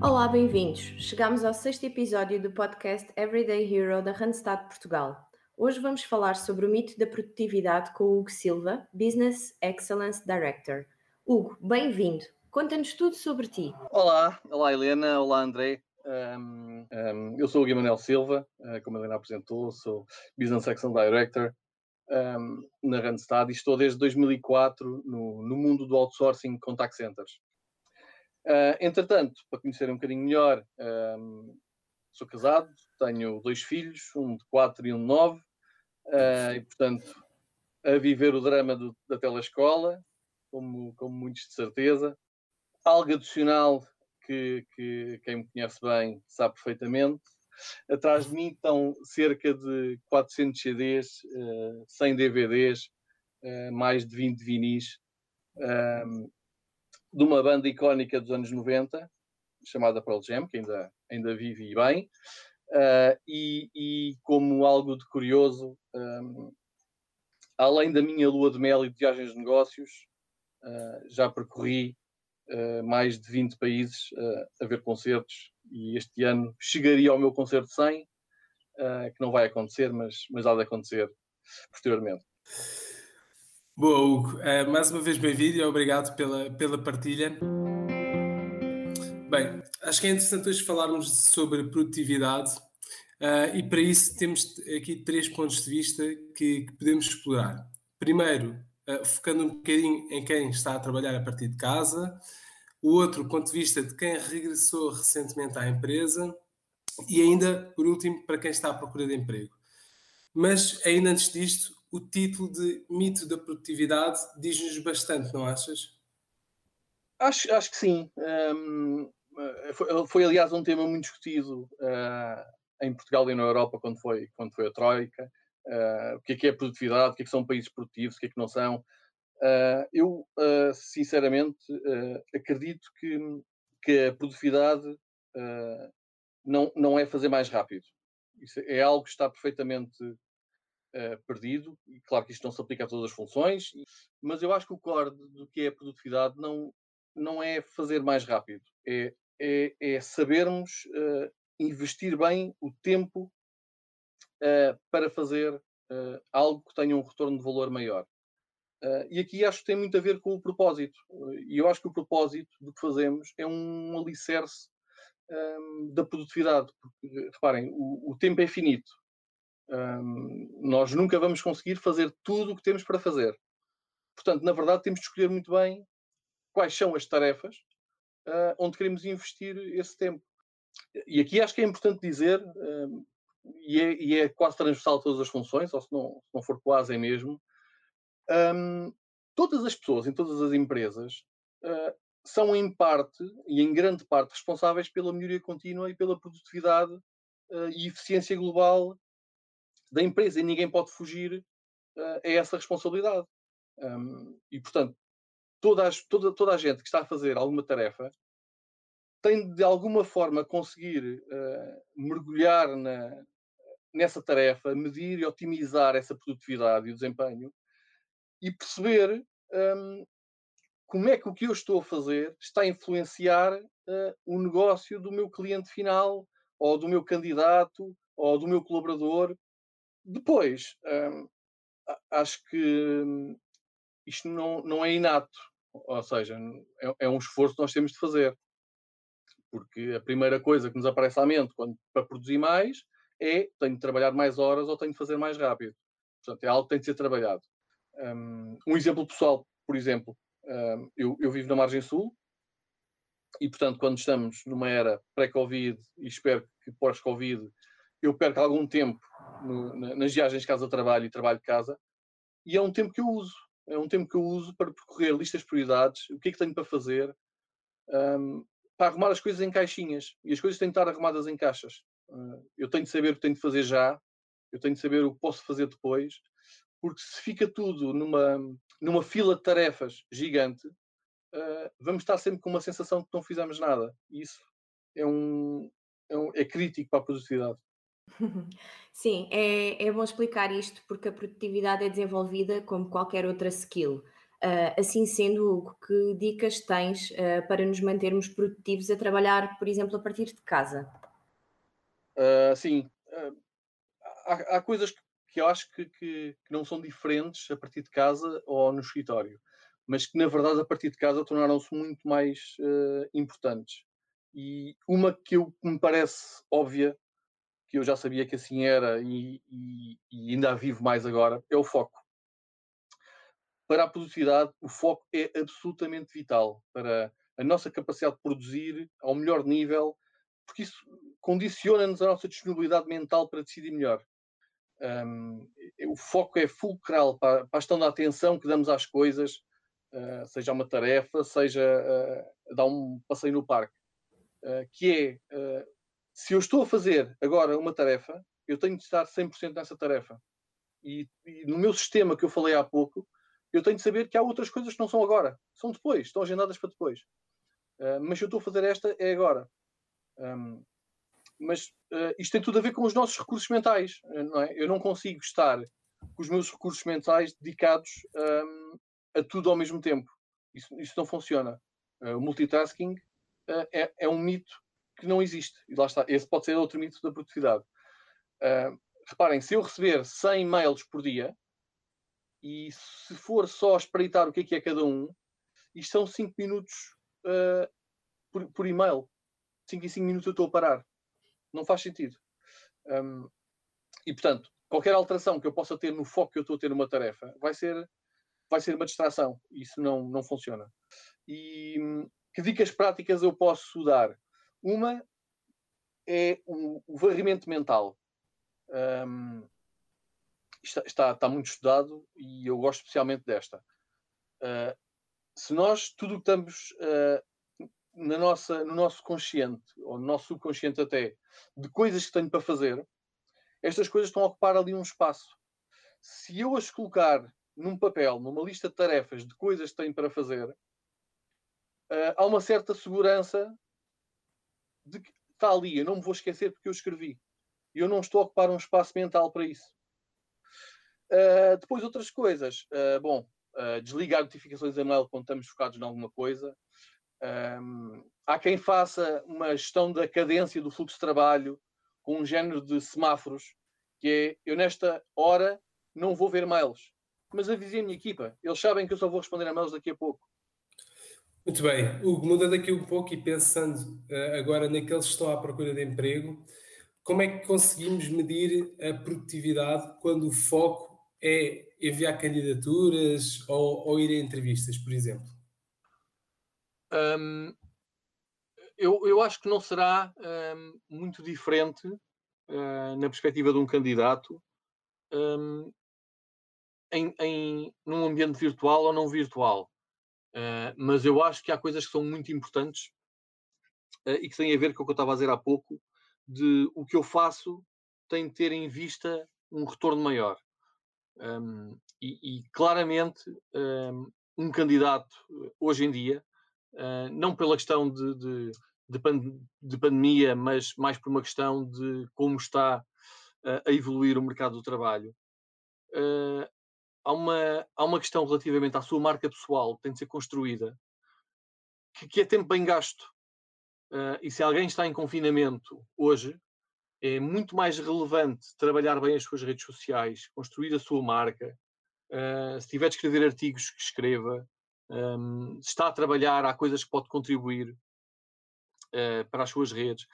Olá, bem-vindos. Chegamos ao sexto episódio do podcast Everyday Hero da Randstad Portugal. Hoje vamos falar sobre o mito da produtividade com o Hugo Silva, Business Excellence Director. Hugo, bem-vindo. Conta-nos tudo sobre ti. Olá, olá Helena, olá André. Um, um, eu sou o Guilherme Silva, uh, como a Helena apresentou, sou Business Excellence Director um, na Randstad e estou desde 2004 no, no mundo do outsourcing contact centers. Uh, entretanto, para conhecer um bocadinho melhor, um, sou casado, tenho dois filhos, um de 4 e um de 9, uh, e portanto, a viver o drama do, da telescola, como, como muitos de certeza. Algo adicional que, que quem me conhece bem sabe perfeitamente. Atrás de mim estão cerca de 400 CDs, uh, 100 DVDs, mais de 20 vinis, um, de uma banda icónica dos anos 90, chamada Pearl Jam, que ainda, ainda vive bem. Uh, e, e, como algo de curioso, um, além da minha lua de mel e de viagens de negócios, uh, já percorri uh, mais de 20 países a ver concertos e este ano chegaria ao meu concerto 100, que não vai acontecer, mas, mas há de acontecer posteriormente. Boa, Hugo. Uh, mais uma vez bem-vindo e obrigado pela, pela partilha. Bem, acho que é interessante hoje falarmos sobre produtividade uh, e para isso temos aqui três pontos de vista que, que podemos explorar. Primeiro, uh, focando um bocadinho em quem está a trabalhar a partir de casa, o outro ponto de vista de quem regressou recentemente à empresa e ainda, por último, para quem está à procura de emprego. Mas ainda antes disto, o título de Mito da Produtividade diz-nos bastante, não achas? Acho, acho que sim. Um, foi, foi, aliás, um tema muito discutido uh, em Portugal e na Europa quando foi, quando foi a Troika. Uh, o que é que é produtividade, o que é que são países produtivos, o que é que não são. Uh, eu, sinceramente, acredito que, que a produtividade não, não é fazer mais rápido. Isso é algo que está perfeitamente uh, perdido. E claro que isto não se aplica a todas as funções, mas eu acho que o core do que é produtividade não, não é fazer mais rápido, é, é, é sabermos uh, investir bem o tempo uh, para fazer algo que tenha um retorno de valor maior. e aqui acho que tem muito a ver com o propósito. E eu acho que o propósito do que fazemos é um alicerce um, da produtividade. Porque, reparem, o, o tempo é finito. Um, nós nunca vamos conseguir fazer tudo o que temos para fazer. Portanto, na verdade, temos de escolher muito bem quais são as tarefas uh, onde queremos investir esse tempo. E aqui acho que é importante dizer, um, e, é, e, é, quase transversal todas as funções, ou se não, se não for quase, é mesmo, um, todas as pessoas em todas as empresas uh, são, em parte e em grande parte, responsáveis pela melhoria contínua e pela produtividade uh, e eficiência global da empresa e ninguém pode fugir uh, a essa responsabilidade. Um, e, portanto, toda, as, toda, toda a gente que está a fazer alguma tarefa tem de alguma forma conseguir uh, mergulhar na, nessa tarefa, medir e otimizar essa produtividade e o desempenho e perceber um, como é que o que eu estou a fazer está a influenciar uh, o negócio do meu cliente final ou do meu candidato ou do meu colaborador depois, hum, acho que hum, isto não, não é inato, ou seja, é, é, um esforço que nós temos de fazer. Porque a primeira coisa que nos aparece à mente quando, para produzir mais é tenho de trabalhar mais horas ou tenho de fazer mais rápido. Portanto, é algo que tem de ser trabalhado. Um, um exemplo pessoal, por exemplo, um, eu, eu vivo na margem sul e, portanto, quando estamos numa era pré-Covid e espero que pós-Covid eu perco algum tempo no, nas viagens casa-trabalho e trabalho-casa, e é um tempo que eu uso. É um tempo que eu uso para percorrer listas de prioridades, o que é que tenho para fazer, um, para arrumar as coisas em caixinhas. E as coisas têm de estar arrumadas em caixas. Uh, eu tenho de saber o que tenho de fazer já, eu tenho de saber o que posso fazer depois, porque se fica tudo numa, numa fila de tarefas gigante, uh, vamos estar sempre com uma sensação de que não fizemos nada. E isso é, um, é, um, é crítico para a produtividade. Sim, é, é bom explicar isto porque a produtividade é desenvolvida como qualquer outra skill. Uh, assim sendo, Hugo, que dicas tens uh, para nos mantermos produtivos a trabalhar, por exemplo, a partir de casa? Uh, sim, há, há, coisas que eu acho que, que, que, não são diferentes a partir de casa ou no escritório, mas que na verdade a partir de casa tornaram-se muito mais importantes. E uma que eu, me parece óbvia, que eu já sabia que assim era e, e, e ainda a vivo mais agora, é o foco para a produtividade, o foco é absolutamente vital para a nossa capacidade de produzir ao melhor nível, porque isso condiciona-nos a nossa disponibilidade mental para decidir melhor. Um, o foco é fulcral para, para, a questão da atenção que damos às coisas, uh, seja uma tarefa, seja uh, dar um passeio no parque, uh, que é, se eu estou a fazer agora uma tarefa, eu tenho de estar 100% nessa tarefa. E, e no meu sistema que eu falei há pouco, eu tenho de saber que há outras coisas que não são agora, são depois, estão agendadas para depois. Uh, mas eu estou a fazer esta, é agora. Um, mas uh, isto tem tudo a ver com os nossos recursos mentais, não é? Eu não consigo estar com os meus recursos mentais dedicados um, a tudo ao mesmo tempo. Isso, isso não funciona. Uh, o multitasking é, é, um mito que não existe. E lá está. Esse pode ser outro mito da produtividade. reparem, se eu receber 100 mails por dia, e se for só espreitar o que é que é cada um, isto são 5 minutos uh, por, por, e-mail. 5 em 5 minutos eu estou a parar. Não faz sentido. Um, e portanto, qualquer alteração que eu possa ter no foco que eu estou a ter numa tarefa vai ser, vai ser uma distração. Isso não, não funciona. E que dicas práticas eu posso dar? Uma é o, o varrimento mental. Um, está, está, está, muito estudado e eu gosto especialmente desta. Uh, se nós tudo que estamos uh, na nossa, no nosso consciente, ou no nosso subconsciente até, de coisas que tenho para fazer, estas coisas estão a ocupar ali um espaço. Se eu as colocar num papel, numa lista de tarefas de coisas que tenho para fazer, uh, há uma certa segurança de que está ali, eu não me vou esquecer porque eu escrevi. E eu não estou a ocupar um espaço mental para isso. Uh, depois outras coisas. Uh, bom, uh, desligar notificações e-mail quando estamos focados em alguma coisa. Um, há quem faça uma gestão da cadência do fluxo de trabalho com um género de semáforos, que é eu nesta hora não vou ver mails, mas avisei a minha equipa. Eles sabem que eu só vou responder a mails daqui a pouco. Muito bem, Hugo, mudando aqui um pouco e pensando agora naqueles que estão à procura de emprego, como é que conseguimos medir a produtividade quando o foco é enviar candidaturas ou, ou ir a entrevistas, por exemplo? Um, eu, eu acho que não será um, muito diferente uh, na perspectiva de um candidato um, em, em, num ambiente virtual ou não virtual. Uh, mas eu acho que há coisas que são muito importantes uh, e que têm a ver com o que eu estava a dizer há pouco, de o que eu faço tem de ter em vista um retorno maior. Um, e, e, claramente um, um, candidato hoje em dia, uh, não pela questão de, de, de, pan de, pandemia, mas mais por uma questão de como está a evoluir o mercado do trabalho, há, uma, há uma questão relativamente à sua marca pessoal que tem de ser construída, que, que é tempo bem gasto. e se alguém está em confinamento hoje, é muito mais relevante trabalhar bem as suas redes sociais, construir a sua marca. Uh, se tiver de escrever artigos, que escreva. Um, está a trabalhar, há coisas que pode contribuir uh, para as suas redes.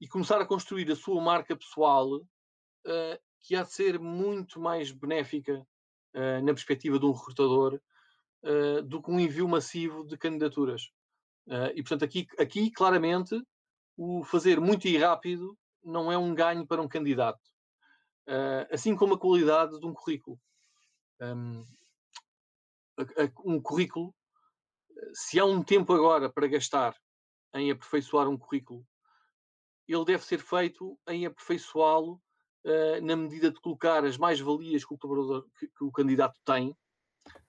E começar a construir a sua marca pessoal, uh, que há de ser muito mais benéfica na perspectiva de um recrutador do que um envio massivo de candidaturas. e, portanto, aqui, aqui claramente, o fazer muito e rápido não é um ganho para um candidato. Assim como a qualidade de um currículo. Um, currículo, se há um tempo agora para gastar em aperfeiçoar um currículo, ele deve ser feito em aperfeiçoá-lo na medida de colocar as mais-valias que, que, que, o candidato tem,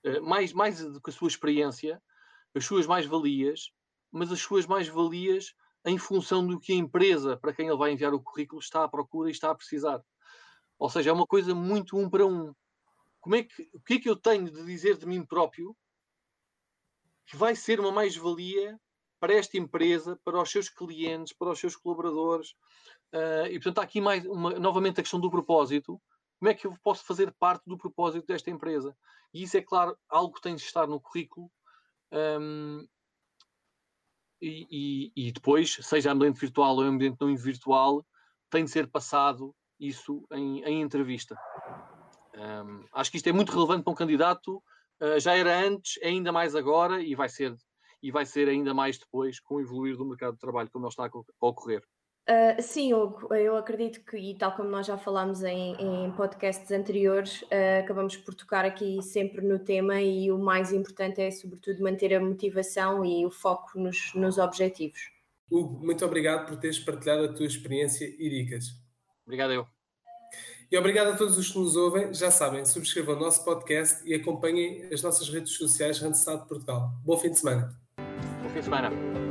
uh, mais, mais do que a sua experiência, as suas mais-valias, mas as suas mais-valias em função do que a empresa para quem ele vai enviar o currículo está à procura e está a precisar. Ou seja, é uma coisa muito um para um. Como é que, o que é que eu tenho de dizer de mim próprio que vai ser uma mais-valia para esta empresa, para os seus clientes, para os seus colaboradores. Uh, e, portanto, há aqui mais uma, novamente a questão do propósito. Como é que eu posso fazer parte do propósito desta empresa? E isso é, claro, algo que tem de estar no currículo. Um, e, e, e, depois, seja ambiente virtual ou ambiente não virtual, tem de ser passado isso em, em entrevista. Um, acho que isto é muito relevante para um candidato. Uh, já era antes, é ainda mais agora e vai ser e vai ser ainda mais depois com o evoluir do mercado de trabalho como ele está a ocorrer. Uh, sim, Hugo, eu acredito que, e tal como nós já falámos em, em podcasts anteriores, uh, acabamos por tocar aqui sempre no tema e o mais importante é, sobretudo, manter a motivação e o foco nos, nos objetivos. Hugo, muito obrigado por teres partilhado a tua experiência e dicas. Obrigado eu. E obrigado a todos os que nos ouvem. Já sabem, subscrevam o nosso podcast e acompanhem as nossas redes sociais Randstad Portugal. Bom fim de semana. Bom fim de semana.